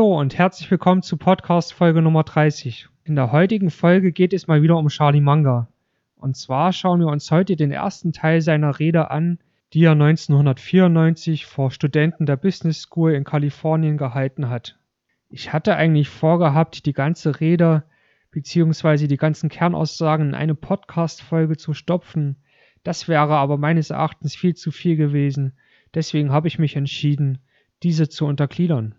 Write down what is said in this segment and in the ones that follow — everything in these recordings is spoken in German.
und herzlich willkommen zu Podcast Folge Nummer 30. In der heutigen Folge geht es mal wieder um Charlie Munger. Und zwar schauen wir uns heute den ersten Teil seiner Rede an, die er 1994 vor Studenten der Business School in Kalifornien gehalten hat. Ich hatte eigentlich vorgehabt, die ganze Rede bzw. die ganzen Kernaussagen in eine Podcast-Folge zu stopfen. Das wäre aber meines Erachtens viel zu viel gewesen. Deswegen habe ich mich entschieden, diese zu untergliedern.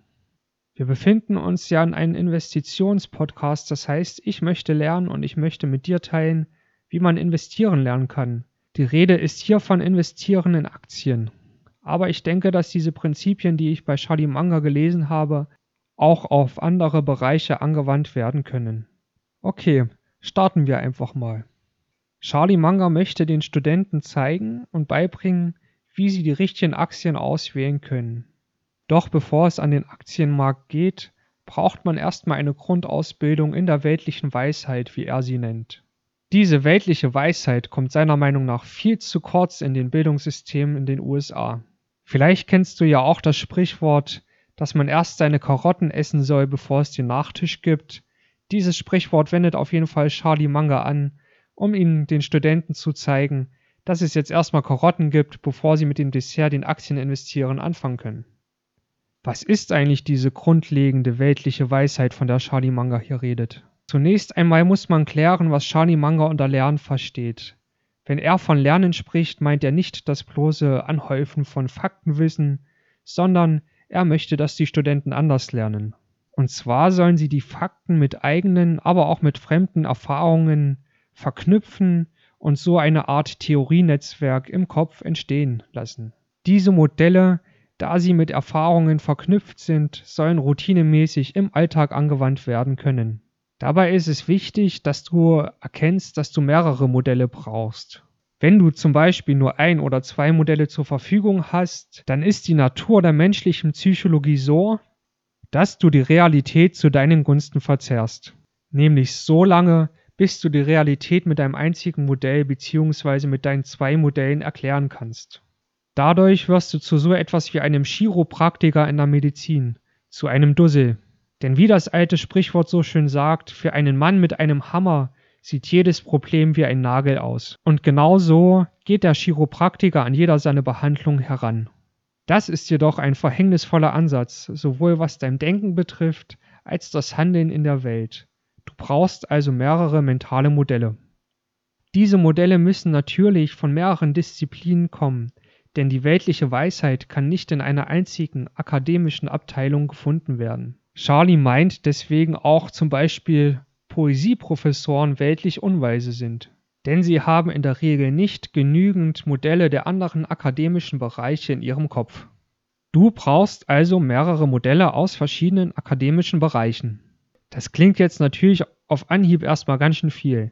Wir befinden uns ja in einem Investitionspodcast, das heißt, ich möchte lernen und ich möchte mit dir teilen, wie man investieren lernen kann. Die Rede ist hier von Investieren in Aktien. Aber ich denke, dass diese Prinzipien, die ich bei Charlie Munger gelesen habe, auch auf andere Bereiche angewandt werden können. Okay, starten wir einfach mal. Charlie Munger möchte den Studenten zeigen und beibringen, wie sie die richtigen Aktien auswählen können. Doch bevor es an den Aktienmarkt geht, braucht man erstmal eine Grundausbildung in der weltlichen Weisheit, wie er sie nennt. Diese weltliche Weisheit kommt seiner Meinung nach viel zu kurz in den Bildungssystemen in den USA. Vielleicht kennst du ja auch das Sprichwort, dass man erst seine Karotten essen soll, bevor es den Nachtisch gibt. Dieses Sprichwort wendet auf jeden Fall Charlie Munger an, um ihnen den Studenten zu zeigen, dass es jetzt erstmal Karotten gibt, bevor sie mit dem Dessert den Aktien investieren anfangen können. Was ist eigentlich diese grundlegende weltliche Weisheit, von der Charlie Munger hier redet? Zunächst einmal muss man klären, was Charlie Munger unter Lernen versteht. Wenn er von Lernen spricht, meint er nicht das bloße Anhäufen von Faktenwissen, sondern er möchte, dass die Studenten anders lernen. Und zwar sollen sie die Fakten mit eigenen, aber auch mit fremden Erfahrungen verknüpfen und so eine Art Theorienetzwerk im Kopf entstehen lassen. Diese Modelle da sie mit Erfahrungen verknüpft sind, sollen routinemäßig im Alltag angewandt werden können. Dabei ist es wichtig, dass du erkennst, dass du mehrere Modelle brauchst. Wenn du zum Beispiel nur ein oder zwei Modelle zur Verfügung hast, dann ist die Natur der menschlichen Psychologie so, dass du die Realität zu deinen Gunsten verzerrst. Nämlich so lange, bis du die Realität mit einem einzigen Modell bzw. mit deinen zwei Modellen erklären kannst. Dadurch wirst du zu so etwas wie einem Chiropraktiker in der Medizin, zu einem Dussel. Denn wie das alte Sprichwort so schön sagt, für einen Mann mit einem Hammer sieht jedes Problem wie ein Nagel aus. Und genau so geht der Chiropraktiker an jeder seine Behandlung heran. Das ist jedoch ein verhängnisvoller Ansatz, sowohl was dein Denken betrifft, als das Handeln in der Welt. Du brauchst also mehrere mentale Modelle. Diese Modelle müssen natürlich von mehreren Disziplinen kommen, denn die weltliche Weisheit kann nicht in einer einzigen akademischen Abteilung gefunden werden. Charlie meint deswegen auch zum Beispiel Poesieprofessoren weltlich unweise sind, denn sie haben in der Regel nicht genügend Modelle der anderen akademischen Bereiche in ihrem Kopf. Du brauchst also mehrere Modelle aus verschiedenen akademischen Bereichen. Das klingt jetzt natürlich auf Anhieb erstmal ganz schön viel.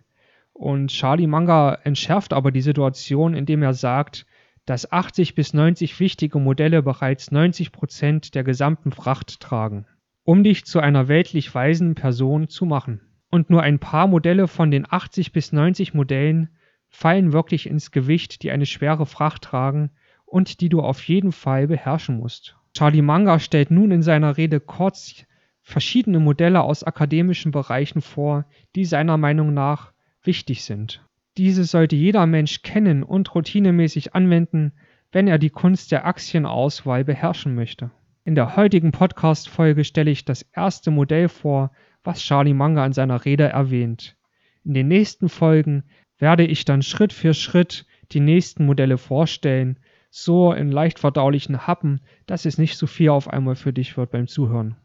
Und Charlie Manga entschärft aber die Situation, indem er sagt, dass 80 bis 90 wichtige Modelle bereits 90 Prozent der gesamten Fracht tragen, um dich zu einer weltlich weisen Person zu machen. Und nur ein paar Modelle von den 80 bis 90 Modellen fallen wirklich ins Gewicht, die eine schwere Fracht tragen und die du auf jeden Fall beherrschen musst. Charlie Munger stellt nun in seiner Rede kurz verschiedene Modelle aus akademischen Bereichen vor, die seiner Meinung nach wichtig sind. Diese sollte jeder Mensch kennen und routinemäßig anwenden, wenn er die Kunst der Aktienauswahl beherrschen möchte. In der heutigen Podcast-Folge stelle ich das erste Modell vor, was Charlie Munger in seiner Rede erwähnt. In den nächsten Folgen werde ich dann Schritt für Schritt die nächsten Modelle vorstellen, so in leicht verdaulichen Happen, dass es nicht so viel auf einmal für dich wird beim Zuhören.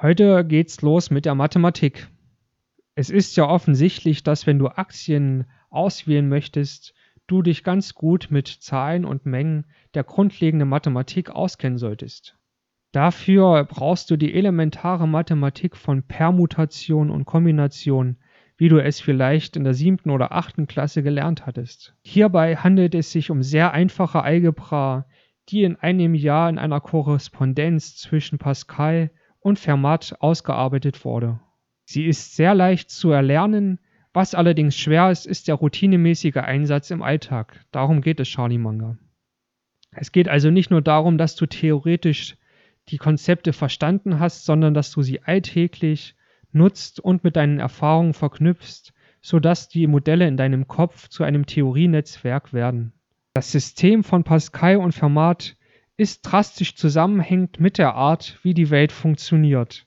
Heute geht's los mit der Mathematik. Es ist ja offensichtlich, dass wenn du Aktien auswählen möchtest, du dich ganz gut mit Zahlen und Mengen der grundlegenden Mathematik auskennen solltest. Dafür brauchst du die elementare Mathematik von Permutation und Kombination, wie du es vielleicht in der siebten oder achten Klasse gelernt hattest. Hierbei handelt es sich um sehr einfache Algebra, die in einem Jahr in einer Korrespondenz zwischen Pascal und Fermat ausgearbeitet wurde. Sie ist sehr leicht zu erlernen, was allerdings schwer ist, ist der routinemäßige Einsatz im Alltag. Darum geht es Charlie Manga. Es geht also nicht nur darum, dass du theoretisch die Konzepte verstanden hast, sondern dass du sie alltäglich nutzt und mit deinen Erfahrungen verknüpfst, sodass die Modelle in deinem Kopf zu einem Theorienetzwerk werden. Das System von Pascal und Fermat ist drastisch zusammenhängend mit der Art, wie die Welt funktioniert.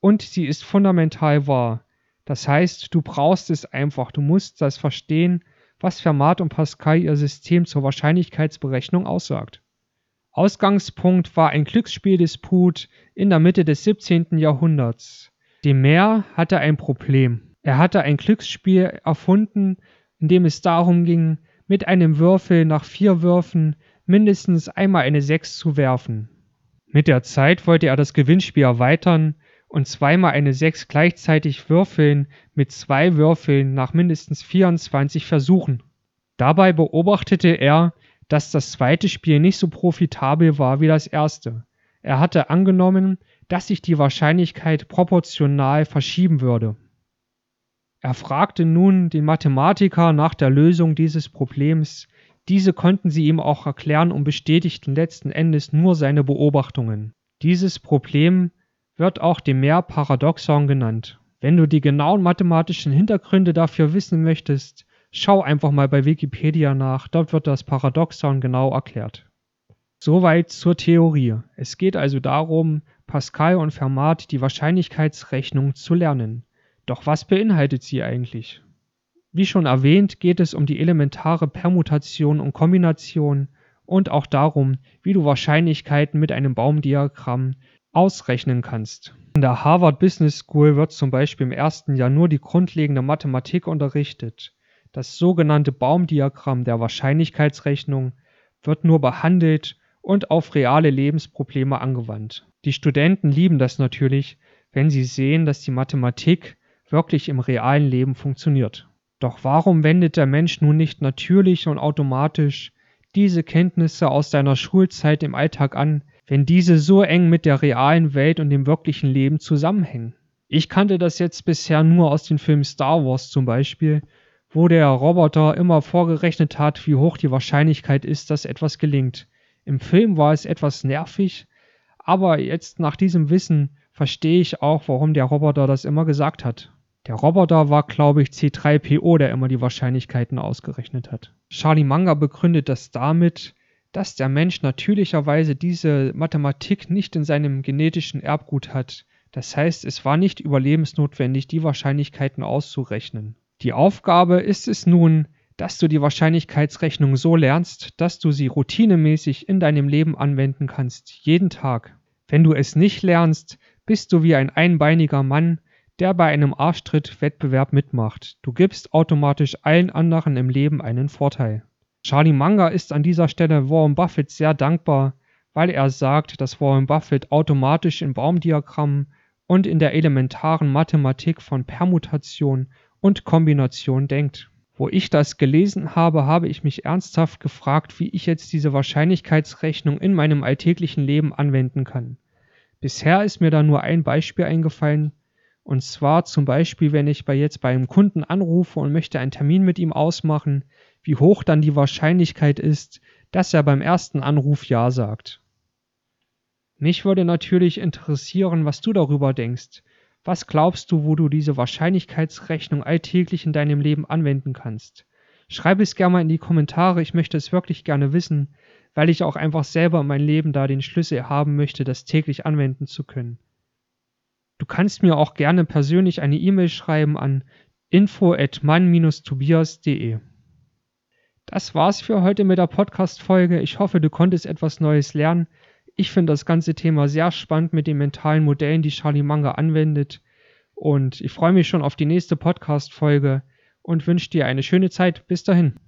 Und sie ist fundamental wahr. Das heißt, du brauchst es einfach, du musst das verstehen, was Fermat und Pascal ihr System zur Wahrscheinlichkeitsberechnung aussagt. Ausgangspunkt war ein Glücksspieldisput in der Mitte des 17. Jahrhunderts. Demer hatte ein Problem. Er hatte ein Glücksspiel erfunden, in dem es darum ging, mit einem Würfel nach vier Würfen mindestens einmal eine 6 zu werfen. Mit der Zeit wollte er das Gewinnspiel erweitern und zweimal eine 6 gleichzeitig würfeln mit zwei Würfeln nach mindestens 24 Versuchen. Dabei beobachtete er, dass das zweite Spiel nicht so profitabel war wie das erste. Er hatte angenommen, dass sich die Wahrscheinlichkeit proportional verschieben würde. Er fragte nun den Mathematiker nach der Lösung dieses Problems, diese konnten sie ihm auch erklären und bestätigten letzten Endes nur seine Beobachtungen. Dieses Problem wird auch dem Mehr-Paradoxon genannt. Wenn du die genauen mathematischen Hintergründe dafür wissen möchtest, Schau einfach mal bei Wikipedia nach, dort wird das Paradoxon genau erklärt. Soweit zur Theorie. Es geht also darum, Pascal und Fermat die Wahrscheinlichkeitsrechnung zu lernen. Doch was beinhaltet sie eigentlich? Wie schon erwähnt, geht es um die elementare Permutation und Kombination und auch darum, wie du Wahrscheinlichkeiten mit einem Baumdiagramm ausrechnen kannst. In der Harvard Business School wird zum Beispiel im ersten Jahr nur die grundlegende Mathematik unterrichtet. Das sogenannte Baumdiagramm der Wahrscheinlichkeitsrechnung wird nur behandelt und auf reale Lebensprobleme angewandt. Die Studenten lieben das natürlich, wenn sie sehen, dass die Mathematik wirklich im realen Leben funktioniert. Doch warum wendet der Mensch nun nicht natürlich und automatisch diese Kenntnisse aus seiner Schulzeit im Alltag an, wenn diese so eng mit der realen Welt und dem wirklichen Leben zusammenhängen? Ich kannte das jetzt bisher nur aus den Filmen Star Wars zum Beispiel wo der Roboter immer vorgerechnet hat, wie hoch die Wahrscheinlichkeit ist, dass etwas gelingt. Im Film war es etwas nervig, aber jetzt nach diesem Wissen verstehe ich auch, warum der Roboter das immer gesagt hat. Der Roboter war, glaube ich, C3PO, der immer die Wahrscheinlichkeiten ausgerechnet hat. Charlie Manga begründet das damit, dass der Mensch natürlicherweise diese Mathematik nicht in seinem genetischen Erbgut hat. Das heißt, es war nicht überlebensnotwendig, die Wahrscheinlichkeiten auszurechnen. Die Aufgabe ist es nun, dass du die Wahrscheinlichkeitsrechnung so lernst, dass du sie routinemäßig in deinem Leben anwenden kannst, jeden Tag. Wenn du es nicht lernst, bist du wie ein einbeiniger Mann, der bei einem Arschtritt-Wettbewerb mitmacht. Du gibst automatisch allen anderen im Leben einen Vorteil. Charlie Munger ist an dieser Stelle Warren Buffett sehr dankbar, weil er sagt, dass Warren Buffett automatisch in Baumdiagrammen und in der elementaren Mathematik von Permutation und Kombination denkt. Wo ich das gelesen habe, habe ich mich ernsthaft gefragt, wie ich jetzt diese Wahrscheinlichkeitsrechnung in meinem alltäglichen Leben anwenden kann. Bisher ist mir da nur ein Beispiel eingefallen, und zwar zum Beispiel, wenn ich bei jetzt bei einem Kunden anrufe und möchte einen Termin mit ihm ausmachen, wie hoch dann die Wahrscheinlichkeit ist, dass er beim ersten Anruf Ja sagt. Mich würde natürlich interessieren, was du darüber denkst. Was glaubst du, wo du diese Wahrscheinlichkeitsrechnung alltäglich in deinem Leben anwenden kannst? Schreib es gerne mal in die Kommentare, ich möchte es wirklich gerne wissen, weil ich auch einfach selber in meinem Leben da den Schlüssel haben möchte, das täglich anwenden zu können. Du kannst mir auch gerne persönlich eine E-Mail schreiben an info at mann-tobias.de. Das war's für heute mit der Podcast-Folge. Ich hoffe, du konntest etwas Neues lernen. Ich finde das ganze Thema sehr spannend mit den mentalen Modellen, die Charlie Manga anwendet. Und ich freue mich schon auf die nächste Podcast-Folge und wünsche dir eine schöne Zeit. Bis dahin.